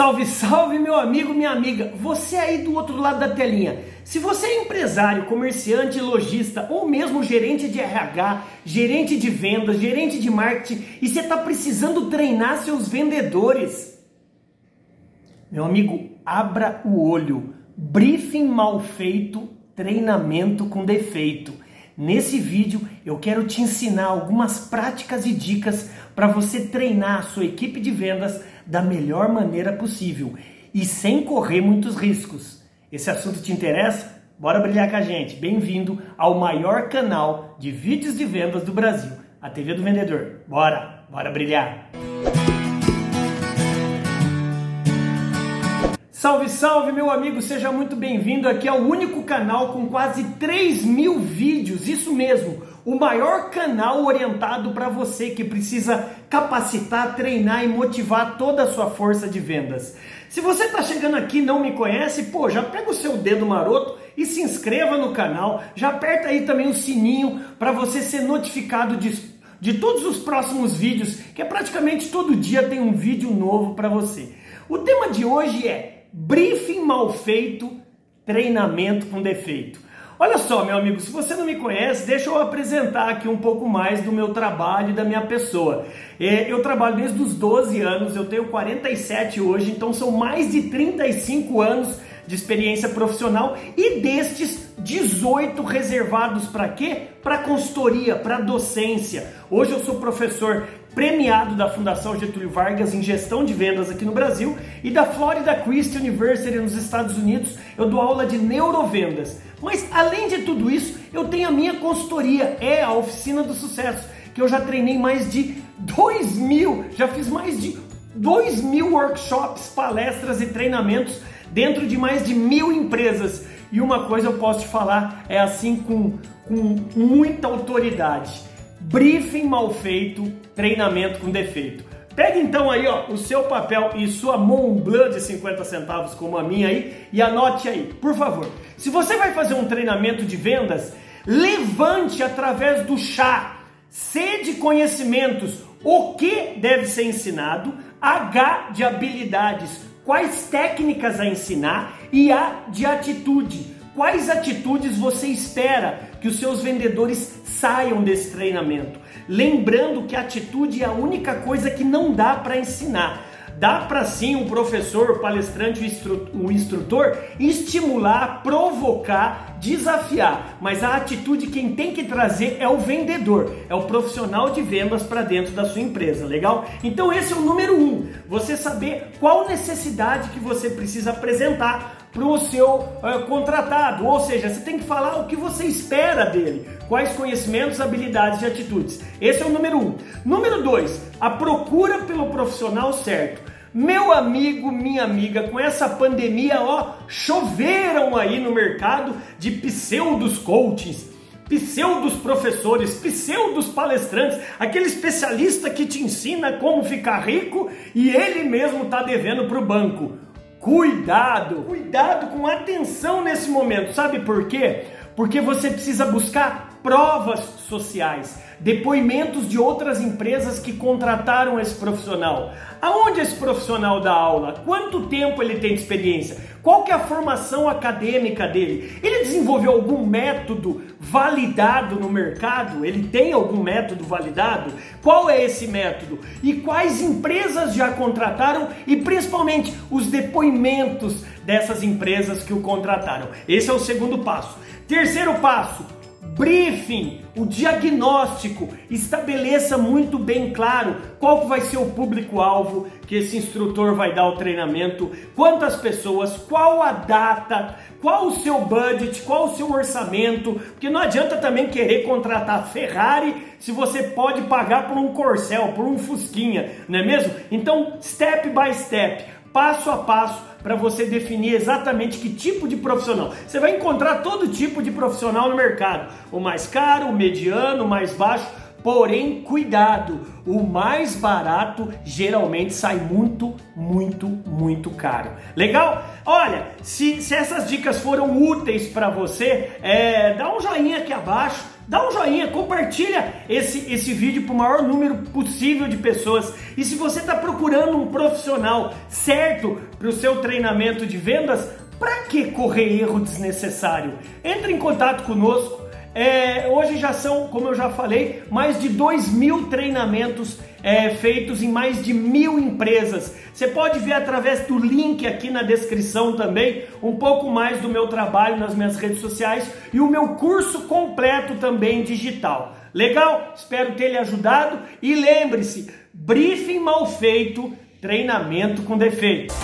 Salve, salve, meu amigo, minha amiga. Você aí do outro lado da telinha. Se você é empresário, comerciante, lojista ou mesmo gerente de RH, gerente de vendas, gerente de marketing e você está precisando treinar seus vendedores, meu amigo, abra o olho. Briefing mal feito, treinamento com defeito. Nesse vídeo eu quero te ensinar algumas práticas e dicas para você treinar a sua equipe de vendas da melhor maneira possível e sem correr muitos riscos. Esse assunto te interessa? Bora brilhar com a gente. Bem-vindo ao maior canal de vídeos de vendas do Brasil, a TV do Vendedor. Bora, bora brilhar. Salve, salve, meu amigo, seja muito bem-vindo aqui ao único canal com quase 3 mil vídeos, isso mesmo, o maior canal orientado para você que precisa capacitar, treinar e motivar toda a sua força de vendas. Se você está chegando aqui e não me conhece, pô, já pega o seu dedo maroto e se inscreva no canal, já aperta aí também o sininho para você ser notificado de, de todos os próximos vídeos, que é praticamente todo dia tem um vídeo novo para você. O tema de hoje é briefing mal feito, treinamento com defeito. Olha só, meu amigo, se você não me conhece, deixa eu apresentar aqui um pouco mais do meu trabalho e da minha pessoa. É, eu trabalho desde os 12 anos, eu tenho 47 hoje, então são mais de 35 anos de experiência profissional e destes 18 reservados para quê? Para consultoria, para docência. Hoje eu sou professor premiado da Fundação Getúlio Vargas em gestão de vendas aqui no Brasil e da Florida Christian University nos Estados Unidos. Eu dou aula de neurovendas. Mas além de tudo isso, eu tenho a minha consultoria, é a Oficina do Sucesso, que eu já treinei mais de 2 mil, já fiz mais de 2 mil workshops, palestras e treinamentos dentro de mais de mil empresas. E uma coisa eu posso te falar, é assim com, com muita autoridade briefing mal feito, treinamento com defeito. Pega então aí ó, o seu papel e sua Montblanc de 50 centavos como a minha aí e anote aí, por favor. Se você vai fazer um treinamento de vendas, levante através do chá. C de conhecimentos, o que deve ser ensinado, H de habilidades, quais técnicas a ensinar? E A de atitude Quais atitudes você espera que os seus vendedores saiam desse treinamento? Lembrando que a atitude é a única coisa que não dá para ensinar. Dá para sim um professor, palestrante, o instrutor estimular, provocar, desafiar, mas a atitude quem tem que trazer é o vendedor, é o profissional de vendas para dentro da sua empresa, legal? Então esse é o número um, você saber qual necessidade que você precisa apresentar para o seu uh, contratado, ou seja, você tem que falar o que você espera dele, quais conhecimentos, habilidades e atitudes. Esse é o número um. Número dois, a procura pelo profissional certo. Meu amigo, minha amiga, com essa pandemia, ó, choveram aí no mercado de pseudos coachings, pseudos professores, pseudos palestrantes, aquele especialista que te ensina como ficar rico e ele mesmo está devendo para o banco. Cuidado, cuidado com atenção nesse momento. Sabe por quê? Porque você precisa buscar provas sociais, depoimentos de outras empresas que contrataram esse profissional. Aonde esse profissional dá aula? Quanto tempo ele tem de experiência? Qual que é a formação acadêmica dele? Ele desenvolveu algum método validado no mercado? Ele tem algum método validado? Qual é esse método? E quais empresas já contrataram e principalmente os depoimentos dessas empresas que o contrataram? Esse é o segundo passo. Terceiro passo, briefing, o diagnóstico, estabeleça muito bem claro qual vai ser o público-alvo que esse instrutor vai dar o treinamento, quantas pessoas, qual a data, qual o seu budget, qual o seu orçamento, porque não adianta também querer contratar Ferrari se você pode pagar por um Corcel, por um Fusquinha, não é mesmo? Então, step by step, passo a passo, para você definir exatamente que tipo de profissional. Você vai encontrar todo tipo de profissional no mercado: o mais caro, o mediano, o mais baixo. Porém, cuidado, o mais barato geralmente sai muito, muito, muito caro. Legal? Olha, se, se essas dicas foram úteis para você, é, dá um joinha aqui abaixo dá um joinha, compartilha esse, esse vídeo para o maior número possível de pessoas. E se você está procurando um profissional certo para o seu treinamento de vendas, para que correr erro desnecessário? Entre em contato conosco. É, hoje já são, como eu já falei, mais de 2 mil treinamentos é, feitos em mais de mil empresas. Você pode ver através do link aqui na descrição também um pouco mais do meu trabalho nas minhas redes sociais e o meu curso completo também digital. Legal? Espero ter lhe ajudado e lembre-se: briefing mal feito, treinamento com defeito.